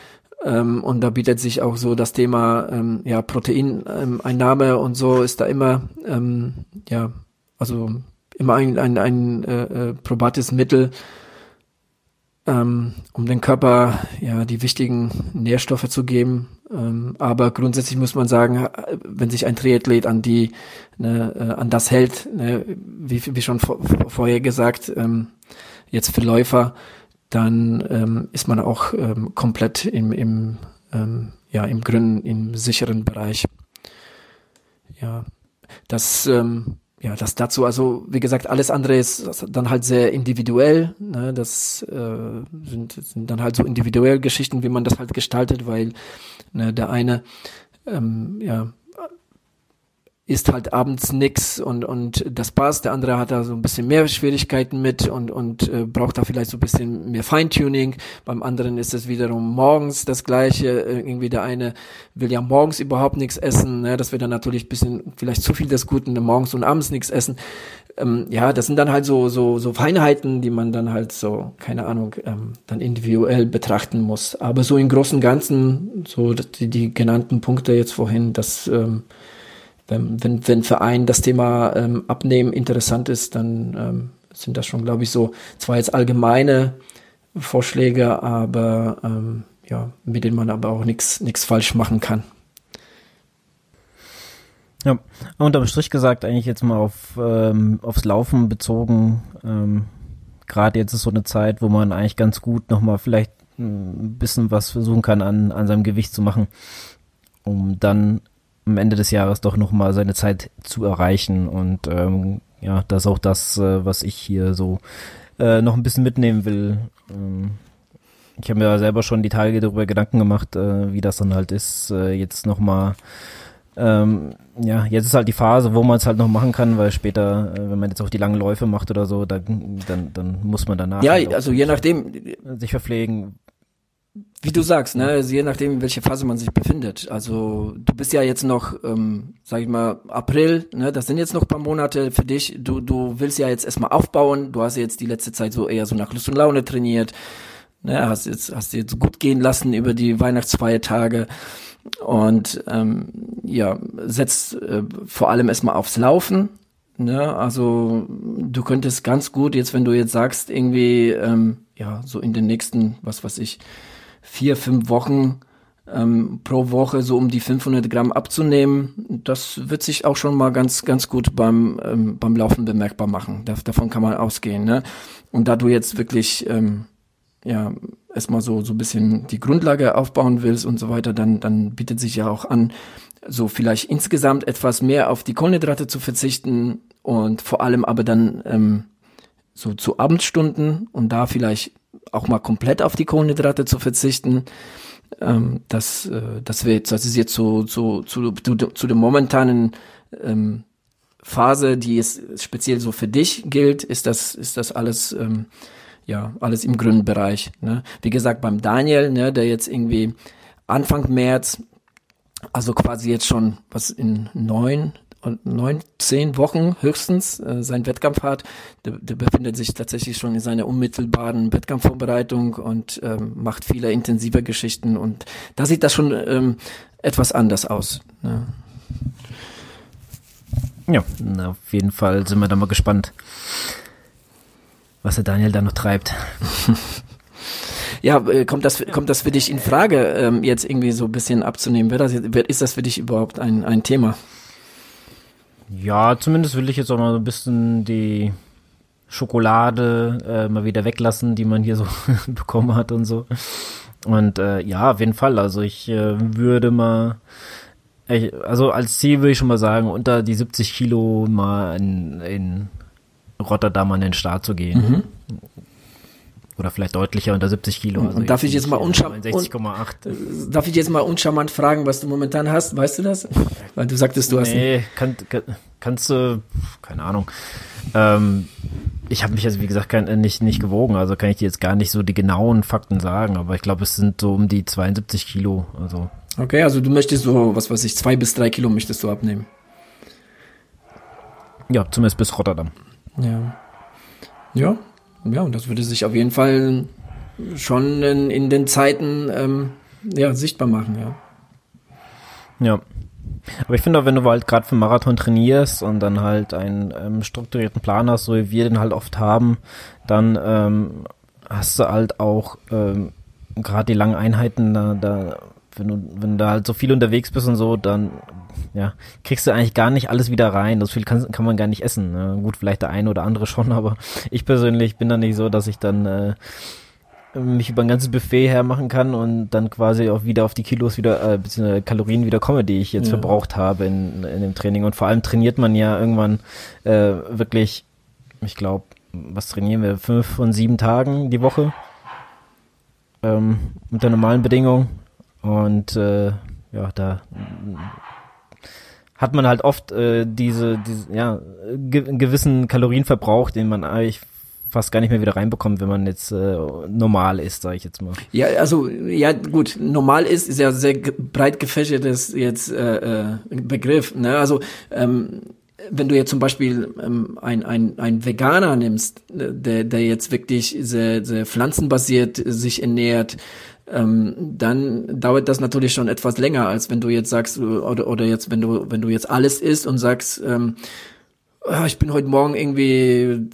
Ähm, und da bietet sich auch so das Thema ähm, ja, Proteineinnahme und so ist da immer, ähm, ja, also immer ein, ein, ein äh, äh, probates Mittel, ähm, um den Körper ja die wichtigen Nährstoffe zu geben. Ähm, aber grundsätzlich muss man sagen, wenn sich ein Triathlet an die ne, äh, an das hält, ne, wie, wie schon vor, vorher gesagt, ähm, jetzt für Läufer, dann ähm, ist man auch ähm, komplett im, im ähm, ja im grünen, im sicheren Bereich. Ja, das ähm, ja, das dazu, also wie gesagt, alles andere ist dann halt sehr individuell. Ne? Das äh, sind, sind dann halt so individuelle Geschichten, wie man das halt gestaltet, weil ne, der eine ähm, ja isst halt abends nix und und das passt. Der andere hat da so ein bisschen mehr Schwierigkeiten mit und und äh, braucht da vielleicht so ein bisschen mehr Feintuning. Beim anderen ist es wiederum morgens das gleiche. Äh, irgendwie der eine will ja morgens überhaupt nichts essen. Ne? Das wird dann natürlich ein bisschen vielleicht zu viel des Guten, morgens und abends nichts essen. Ähm, ja, das sind dann halt so so so Feinheiten, die man dann halt so keine Ahnung ähm, dann individuell betrachten muss. Aber so im Großen und Ganzen so die, die genannten Punkte jetzt vorhin, das ähm, wenn, wenn, wenn für einen das Thema ähm, Abnehmen interessant ist, dann ähm, sind das schon, glaube ich, so zwar jetzt allgemeine Vorschläge, aber ähm, ja, mit denen man aber auch nichts falsch machen kann. Ja, unterm Strich gesagt, eigentlich jetzt mal auf ähm, aufs Laufen bezogen. Ähm, Gerade jetzt ist so eine Zeit, wo man eigentlich ganz gut nochmal vielleicht ein bisschen was versuchen kann, an, an seinem Gewicht zu machen, um dann am Ende des Jahres doch nochmal seine Zeit zu erreichen. Und ähm, ja, das ist auch das, äh, was ich hier so äh, noch ein bisschen mitnehmen will. Ähm, ich habe mir ja selber schon die Tage darüber Gedanken gemacht, äh, wie das dann halt ist, äh, jetzt nochmal ähm, ja, jetzt ist halt die Phase, wo man es halt noch machen kann, weil später, äh, wenn man jetzt auch die langen Läufe macht oder so, dann, dann, dann muss man danach ja, halt also je nachdem sich verpflegen, wie du sagst, ne, also je nachdem, in welcher Phase man sich befindet. Also du bist ja jetzt noch, ähm, sag ich mal, April, ne, das sind jetzt noch paar Monate für dich. Du, du willst ja jetzt erstmal aufbauen. Du hast jetzt die letzte Zeit so eher so nach Lust und Laune trainiert. Ne, hast jetzt, hast jetzt gut gehen lassen über die Weihnachtsfeiertage und ähm, ja, setzt äh, vor allem erstmal aufs Laufen. Ne? Also du könntest ganz gut jetzt, wenn du jetzt sagst, irgendwie, ähm, ja, so in den nächsten, was weiß ich, vier, fünf Wochen ähm, pro Woche so um die 500 Gramm abzunehmen, das wird sich auch schon mal ganz, ganz gut beim, ähm, beim Laufen bemerkbar machen. Da, davon kann man ausgehen. Ne? Und da du jetzt wirklich ähm, ja erstmal so so ein bisschen die Grundlage aufbauen willst und so weiter, dann dann bietet sich ja auch an, so vielleicht insgesamt etwas mehr auf die Kohlenhydrate zu verzichten und vor allem aber dann ähm, so zu Abendstunden und da vielleicht auch mal komplett auf die Kohlenhydrate zu verzichten. Ähm, das, äh, das wäre das ist jetzt so, so zu, zu, zu der momentanen ähm, Phase, die es speziell so für dich gilt, ist das, ist das alles, ähm, ja, alles im grünen Bereich. Ne? Wie gesagt, beim Daniel, ne, der jetzt irgendwie Anfang März, also quasi jetzt schon was in neun, und neun, zehn Wochen höchstens äh, seinen Wettkampf hat. Der, der befindet sich tatsächlich schon in seiner unmittelbaren Wettkampfvorbereitung und ähm, macht viele intensive Geschichten und da sieht das schon ähm, etwas anders aus. Ne? Ja, na, auf jeden Fall sind wir da mal gespannt, was der Daniel da noch treibt. ja, äh, kommt das, kommt das für dich in Frage, ähm, jetzt irgendwie so ein bisschen abzunehmen? Wird das, ist das für dich überhaupt ein, ein Thema? Ja, zumindest will ich jetzt auch mal so ein bisschen die Schokolade äh, mal wieder weglassen, die man hier so bekommen hat und so. Und äh, ja, auf jeden Fall. Also ich äh, würde mal, ich, also als Ziel würde ich schon mal sagen, unter die 70 Kilo mal in, in Rotterdam an den Start zu gehen. Mhm. Oder vielleicht deutlicher unter 70 Kilo. Also darf ich jetzt mal uncharmant, darf ich jetzt mal uncharmant fragen, was du momentan hast? Weißt du das? Weil du sagtest, du hast. Nee, kann, kann, kannst du, keine Ahnung. Ähm, ich habe mich also wie gesagt kein, nicht nicht gewogen, also kann ich dir jetzt gar nicht so die genauen Fakten sagen, aber ich glaube, es sind so um die 72 Kilo. Also. Okay, also du möchtest so, was weiß ich, zwei bis drei Kilo möchtest du abnehmen. Ja, zumindest bis Rotterdam. Ja. Ja, ja, und das würde sich auf jeden Fall schon in, in den Zeiten ähm, ja, sichtbar machen, ja. Ja. Aber ich finde auch, wenn du halt gerade für Marathon trainierst und dann halt einen ähm, strukturierten Plan hast, so wie wir den halt oft haben, dann ähm, hast du halt auch ähm, gerade die langen Einheiten, da, da wenn du, wenn du halt so viel unterwegs bist und so, dann ja, kriegst du eigentlich gar nicht alles wieder rein. Das viel kann, kann man gar nicht essen. Ne? Gut, vielleicht der eine oder andere schon, aber ich persönlich bin da nicht so, dass ich dann äh, mich über ein ganzes Buffet hermachen kann und dann quasi auch wieder auf die Kilos wieder, äh, beziehungsweise Kalorien wieder komme, die ich jetzt ja. verbraucht habe in, in dem Training. Und vor allem trainiert man ja irgendwann äh, wirklich, ich glaube, was trainieren wir? Fünf von sieben Tagen die Woche. Ähm, unter normalen Bedingungen. Und äh, ja, da hat man halt oft äh, diese, diese ja, ge gewissen Kalorienverbrauch, den man eigentlich fast gar nicht mehr wieder reinbekommt, wenn man jetzt äh, normal ist, sage ich jetzt mal. Ja, also ja gut, normal ist ist ja sehr breit gefächertes jetzt äh, äh, Begriff. Ne? Also ähm, wenn du jetzt zum Beispiel ähm, ein, ein, ein Veganer nimmst, äh, der, der jetzt wirklich sehr, sehr pflanzenbasiert sich ernährt, ähm, dann dauert das natürlich schon etwas länger, als wenn du jetzt sagst, oder, oder jetzt, wenn du, wenn du jetzt alles isst und sagst, ähm, ah, ich bin heute Morgen irgendwie, äh,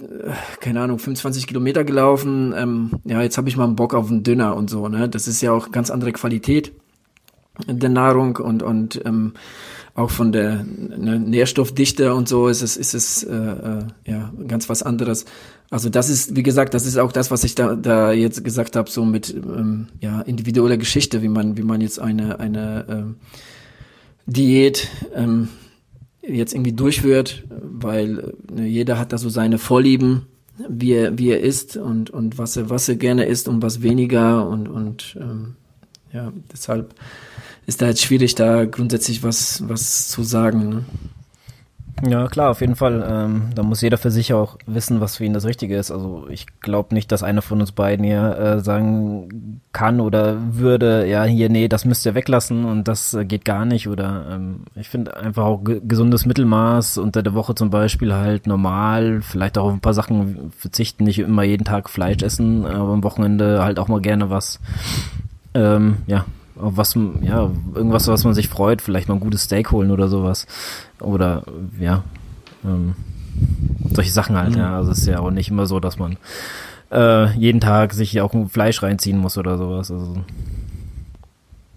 keine Ahnung, 25 Kilometer gelaufen, ähm, ja, jetzt habe ich mal einen Bock auf einen Döner und so, ne? Das ist ja auch ganz andere Qualität der Nahrung und, und ähm, auch von der ne, Nährstoffdichte und so ist es, ist es äh, äh, ja ganz was anderes. Also das ist, wie gesagt, das ist auch das, was ich da, da jetzt gesagt habe, so mit ähm, ja individueller Geschichte, wie man, wie man jetzt eine eine ähm, Diät ähm, jetzt irgendwie durchführt, weil ne, jeder hat da so seine Vorlieben, wie er wie er isst und und was er was er gerne isst und was weniger und und ähm, ja deshalb ist da jetzt schwierig, da grundsätzlich was, was zu sagen. Ne? Ja, klar, auf jeden Fall. Ähm, da muss jeder für sich auch wissen, was für ihn das Richtige ist. Also ich glaube nicht, dass einer von uns beiden hier äh, sagen kann oder würde, ja, hier, nee, das müsst ihr weglassen und das äh, geht gar nicht. Oder ähm, ich finde einfach auch gesundes Mittelmaß unter der Woche zum Beispiel halt normal, vielleicht auch auf ein paar Sachen verzichten, nicht immer jeden Tag Fleisch essen, aber am Wochenende halt auch mal gerne was. Ähm, ja, was, ja, irgendwas, was man sich freut, vielleicht mal ein gutes Steak holen oder sowas. Oder, ja, ähm, solche Sachen halt, mhm. ja. Also es ist ja auch nicht immer so, dass man äh, jeden Tag sich auch ein Fleisch reinziehen muss oder sowas. Also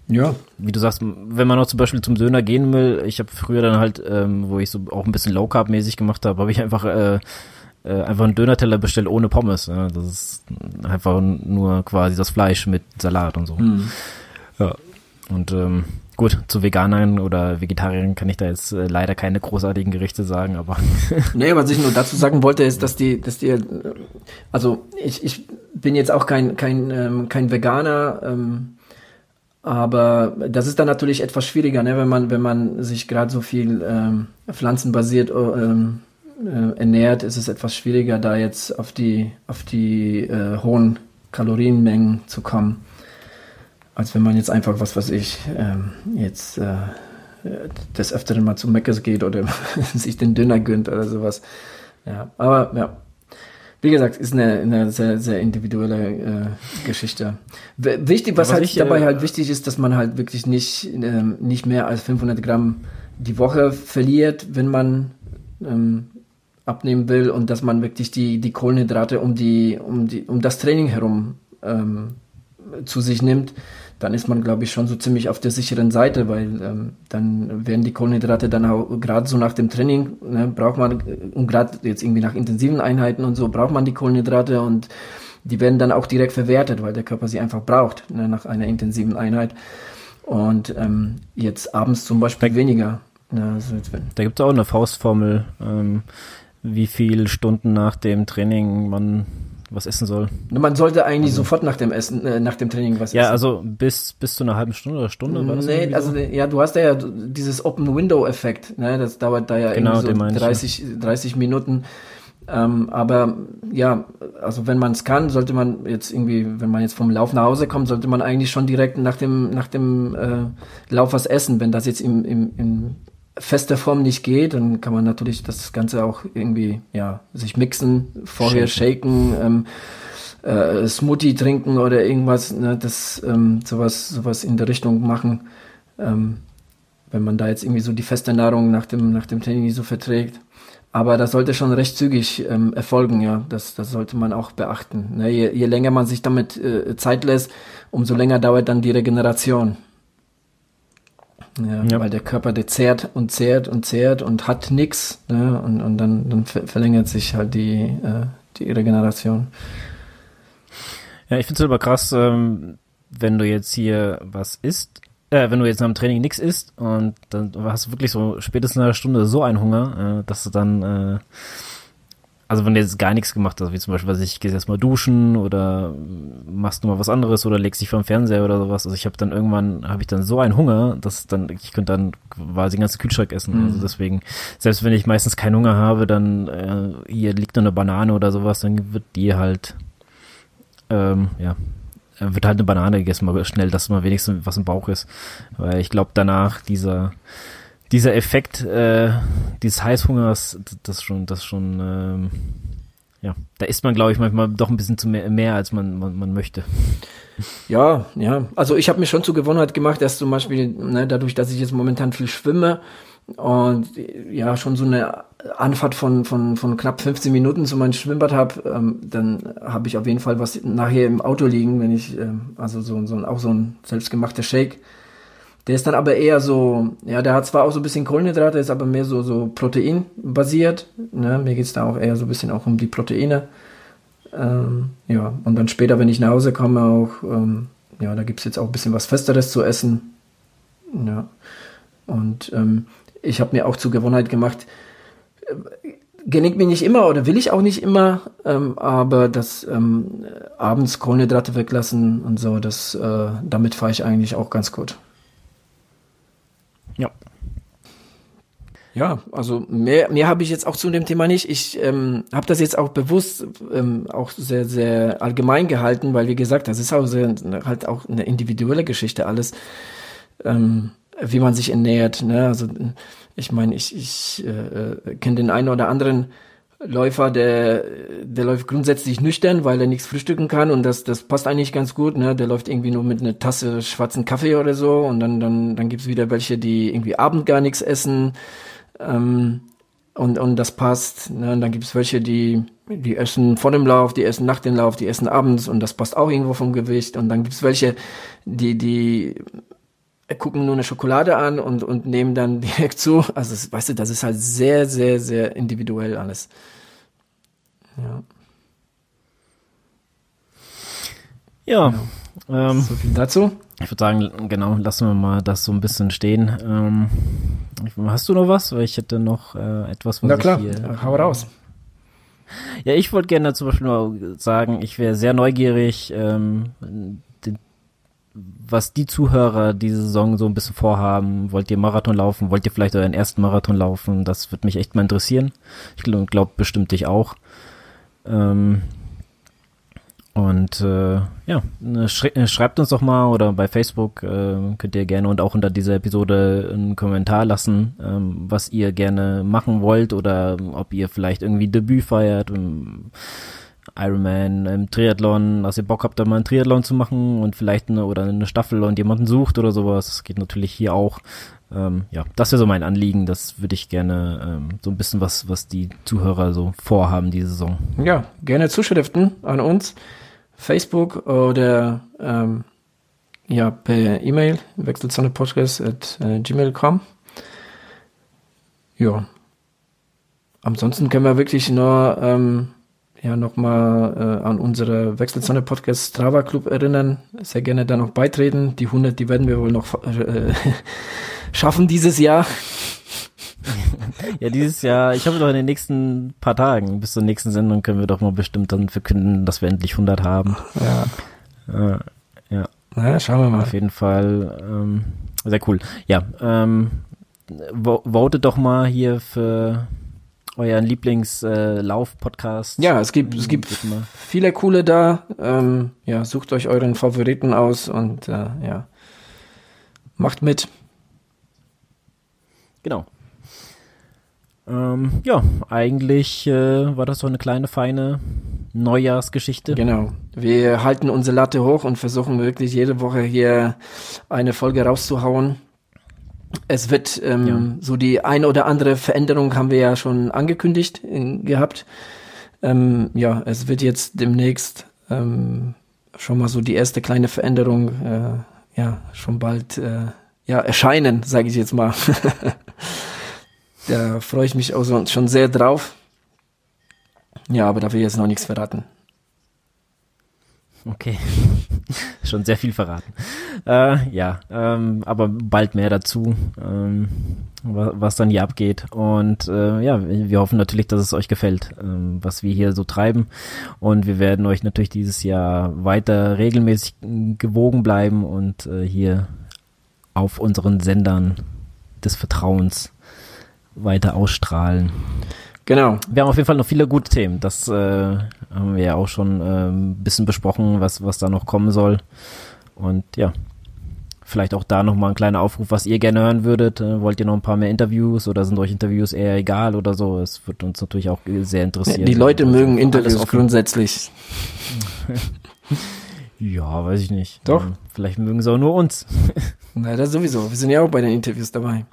ja. Wie du sagst, wenn man auch zum Beispiel zum Döner gehen will, ich habe früher dann halt, ähm, wo ich so auch ein bisschen Low Carb mäßig gemacht habe, habe ich einfach äh, äh, einfach einen Dönerteller bestellt ohne Pommes. Ja. Das ist einfach nur quasi das Fleisch mit Salat und so. Mhm. Ja. Und ähm, gut, zu Veganern oder Vegetariern kann ich da jetzt äh, leider keine großartigen Gerichte sagen, aber. nee, was ich nur dazu sagen wollte, ist, dass die, dass die, also ich, ich bin jetzt auch kein, kein, ähm, kein Veganer, ähm, aber das ist dann natürlich etwas schwieriger, ne, wenn man, wenn man sich gerade so viel ähm, pflanzenbasiert ähm, äh, ernährt, ist es etwas schwieriger, da jetzt auf die, auf die äh, hohen Kalorienmengen zu kommen, als wenn man jetzt einfach, was weiß ich, ähm, jetzt äh, des Öfteren mal zu Meckes geht oder sich den Döner gönnt oder sowas. Ja, aber ja, wie gesagt, ist eine, eine sehr, sehr individuelle äh, Geschichte. Wichtig, was, was halt ich, dabei äh, halt wichtig ist, dass man halt wirklich nicht, ähm, nicht mehr als 500 Gramm die Woche verliert, wenn man ähm, abnehmen will und dass man wirklich die, die Kohlenhydrate um die, um die, um das Training herum ähm, zu sich nimmt dann ist man, glaube ich, schon so ziemlich auf der sicheren Seite, weil ähm, dann werden die Kohlenhydrate dann auch gerade so nach dem Training, ne, braucht man, und gerade jetzt irgendwie nach intensiven Einheiten und so, braucht man die Kohlenhydrate und die werden dann auch direkt verwertet, weil der Körper sie einfach braucht, ne, nach einer intensiven Einheit. Und ähm, jetzt abends zum Beispiel da, weniger. Ne, also da gibt es auch eine Faustformel, ähm, wie viele Stunden nach dem Training man was essen soll. Man sollte eigentlich also. sofort nach dem Essen, äh, nach dem Training was ja, essen. Ja, also bis, bis zu einer halben Stunde oder Stunde war das Nee, also so? ja, du hast ja dieses Open Window Effekt, ne? Das dauert da ja genau, irgendwie so 30, ja. 30 Minuten. Ähm, aber ja, also wenn man es kann, sollte man jetzt irgendwie, wenn man jetzt vom Lauf nach Hause kommt, sollte man eigentlich schon direkt nach dem, nach dem äh, Lauf was essen. Wenn das jetzt im, im, im fester Form nicht geht, dann kann man natürlich das Ganze auch irgendwie, ja, sich mixen, vorher shaken, ähm, äh, Smoothie trinken oder irgendwas, ne, das, ähm, sowas, sowas in der Richtung machen. Ähm, wenn man da jetzt irgendwie so die feste Nahrung nach dem, nach dem Training so verträgt. Aber das sollte schon recht zügig ähm, erfolgen, ja. Das, das sollte man auch beachten. Ne? Je, je länger man sich damit äh, Zeit lässt, umso länger dauert dann die Regeneration. Ja, ja. Weil der Körper, der zehrt und zehrt und zehrt und hat nichts. Ne? Und, und dann, dann verlängert sich halt die, äh, die Regeneration. Ja, ich finde es aber krass, ähm, wenn du jetzt hier was isst, äh, wenn du jetzt nach dem Training nichts isst und dann hast du wirklich so spätestens eine Stunde so einen Hunger, äh, dass du dann äh, also wenn du jetzt gar nichts gemacht hast, wie zum Beispiel, was ich, gehst erstmal duschen oder machst du mal was anderes oder legst dich vor dem Fernseher oder sowas. Also ich habe dann irgendwann, habe ich dann so einen Hunger, dass dann, ich könnte dann quasi den ganzen Kühlschrank essen. Mhm. Also deswegen, selbst wenn ich meistens keinen Hunger habe, dann äh, hier liegt noch eine Banane oder sowas, dann wird die halt, ähm, ja, wird halt eine Banane gegessen, mal schnell, dass mal wenigstens was im Bauch ist. Weil ich glaube danach dieser dieser Effekt äh, dieses Heißhungers, das schon, das schon, ähm, ja, da isst man, glaube ich, manchmal doch ein bisschen zu mehr, mehr als man, man, man möchte. Ja, ja. Also ich habe mir schon zur Gewohnheit gemacht, dass zum Beispiel, ne, dadurch, dass ich jetzt momentan viel schwimme und ja schon so eine Anfahrt von, von, von knapp 15 Minuten zu meinem Schwimmbad habe, ähm, dann habe ich auf jeden Fall was nachher im Auto liegen, wenn ich, ähm, also so, so auch so ein selbstgemachter Shake der ist dann aber eher so, ja, der hat zwar auch so ein bisschen Kohlenhydrate, ist aber mehr so, so proteinbasiert. Ne? Mir geht's da auch eher so ein bisschen auch um die Proteine. Ähm, ja, und dann später, wenn ich nach Hause komme, auch, ähm, ja, da gibt's jetzt auch ein bisschen was Festeres zu essen. Ja. Und ähm, ich habe mir auch zur Gewohnheit gemacht, äh, gelingt mir nicht immer oder will ich auch nicht immer, ähm, aber das ähm, abends Kohlenhydrate weglassen und so, das äh, damit fahre ich eigentlich auch ganz gut. Ja. Ja, also mehr, mehr habe ich jetzt auch zu dem Thema nicht. Ich ähm, habe das jetzt auch bewusst ähm, auch sehr, sehr allgemein gehalten, weil wie gesagt, das ist auch sehr, halt auch eine individuelle Geschichte alles, ähm, wie man sich ernährt. Ne? Also ich meine, ich, ich äh, kenne den einen oder anderen Läufer, der, der läuft grundsätzlich nüchtern, weil er nichts frühstücken kann und das, das passt eigentlich ganz gut, ne? Der läuft irgendwie nur mit einer Tasse schwarzen Kaffee oder so und dann, dann, dann gibt's wieder welche, die irgendwie Abend gar nichts essen. Ähm, und, und das passt. Ne? Und dann gibt es welche, die, die essen vor dem Lauf, die essen nach dem Lauf, die essen abends und das passt auch irgendwo vom Gewicht. Und dann gibt es welche, die, die gucken nur eine Schokolade an und, und nehmen dann direkt zu. Also, weißt du, das ist halt sehr, sehr, sehr individuell alles. Ja. Ja. ja. Ähm, so viel dazu. Ich würde sagen, genau, lassen wir mal das so ein bisschen stehen. Ähm, hast du noch was? Weil ich hätte noch äh, etwas, was Na klar, ich hier, hau raus. Ja, ich wollte gerne zum Beispiel mal sagen, ich wäre sehr neugierig, ähm, was die Zuhörer diese Saison so ein bisschen vorhaben. Wollt ihr Marathon laufen? Wollt ihr vielleicht euren ersten Marathon laufen? Das würde mich echt mal interessieren. Ich glaube glaub bestimmt dich auch. Ähm, und äh, ja, ne, äh, schreibt uns doch mal oder bei Facebook äh, könnt ihr gerne und auch unter dieser Episode einen Kommentar lassen, ähm, was ihr gerne machen wollt oder ob ihr vielleicht irgendwie Debüt feiert im Ironman, im Triathlon, dass ihr Bock habt, da mal ein Triathlon zu machen und vielleicht eine oder eine Staffel und jemanden sucht oder sowas. Das geht natürlich hier auch. Ähm, ja, das wäre so mein Anliegen. Das würde ich gerne ähm, so ein bisschen was, was die Zuhörer so vorhaben diese Saison. Ja, gerne Zuschriften an uns. Facebook oder ähm, ja, per E-Mail, wechselzonepodcast.gmail.com. Ja. Ansonsten können wir wirklich nur ähm, ja nochmal äh, an unsere Wechselzone Podcast Strava Club erinnern. Sehr gerne da noch beitreten. Die 100, die werden wir wohl noch äh, schaffen dieses Jahr. ja, dieses Jahr, ich hoffe doch in den nächsten paar Tagen, bis zur nächsten Sendung können wir doch mal bestimmt dann verkünden, dass wir endlich 100 haben. Ja. Äh, ja. Na, schauen wir mal. Auf jeden Fall, ähm, sehr cool. Ja, ähm, votet doch mal hier für euren Lieblingslauf-Podcast. Äh, ja, es gibt, es gibt viele coole da. Ähm, ja, sucht euch euren Favoriten aus und äh, ja, macht mit. Genau. Ähm, ja, eigentlich äh, war das so eine kleine, feine Neujahrsgeschichte. Genau. Wir halten unsere Latte hoch und versuchen wirklich jede Woche hier eine Folge rauszuhauen. Es wird ähm, ja. so die eine oder andere Veränderung haben wir ja schon angekündigt in, gehabt. Ähm, ja, es wird jetzt demnächst ähm, schon mal so die erste kleine Veränderung äh, ja schon bald äh, ja erscheinen, sage ich jetzt mal. Da freue ich mich auch schon sehr drauf. Ja, aber da will ich jetzt noch nichts verraten. Okay. Schon sehr viel verraten. Äh, ja, ähm, aber bald mehr dazu, ähm, was, was, dann hier abgeht. Und äh, ja, wir hoffen natürlich, dass es euch gefällt, ähm, was wir hier so treiben. Und wir werden euch natürlich dieses Jahr weiter regelmäßig gewogen bleiben und äh, hier auf unseren Sendern des Vertrauens weiter ausstrahlen. Genau. Wir haben auf jeden Fall noch viele gute Themen. Das äh, haben wir ja auch schon äh, ein bisschen besprochen, was, was da noch kommen soll. Und ja, vielleicht auch da nochmal ein kleiner Aufruf, was ihr gerne hören würdet. Äh, wollt ihr noch ein paar mehr Interviews oder sind euch Interviews eher egal oder so? Es wird uns natürlich auch sehr interessieren. Die Leute also, mögen Interviews grundsätzlich. ja, weiß ich nicht. Doch. Ähm, vielleicht mögen sie auch nur uns. Na, das sowieso. Wir sind ja auch bei den Interviews dabei.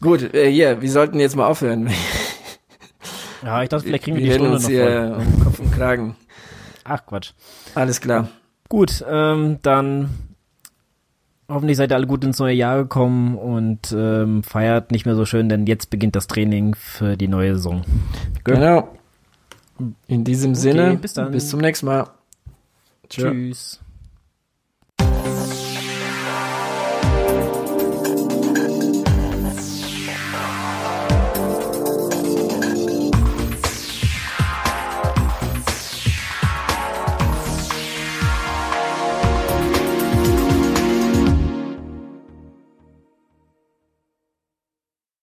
Gut, äh, hier, wir sollten jetzt mal aufhören. Ja, ich dachte, vielleicht kriegen wir, wir die Stunde uns noch hier voll. Um Kopf und Kragen. Ach, Quatsch. Alles klar. Gut, ähm, dann hoffentlich seid ihr alle gut ins neue Jahr gekommen und ähm, feiert nicht mehr so schön, denn jetzt beginnt das Training für die neue Saison. Gut. Genau. In diesem okay, Sinne, bis, dann. bis zum nächsten Mal. Tschüss.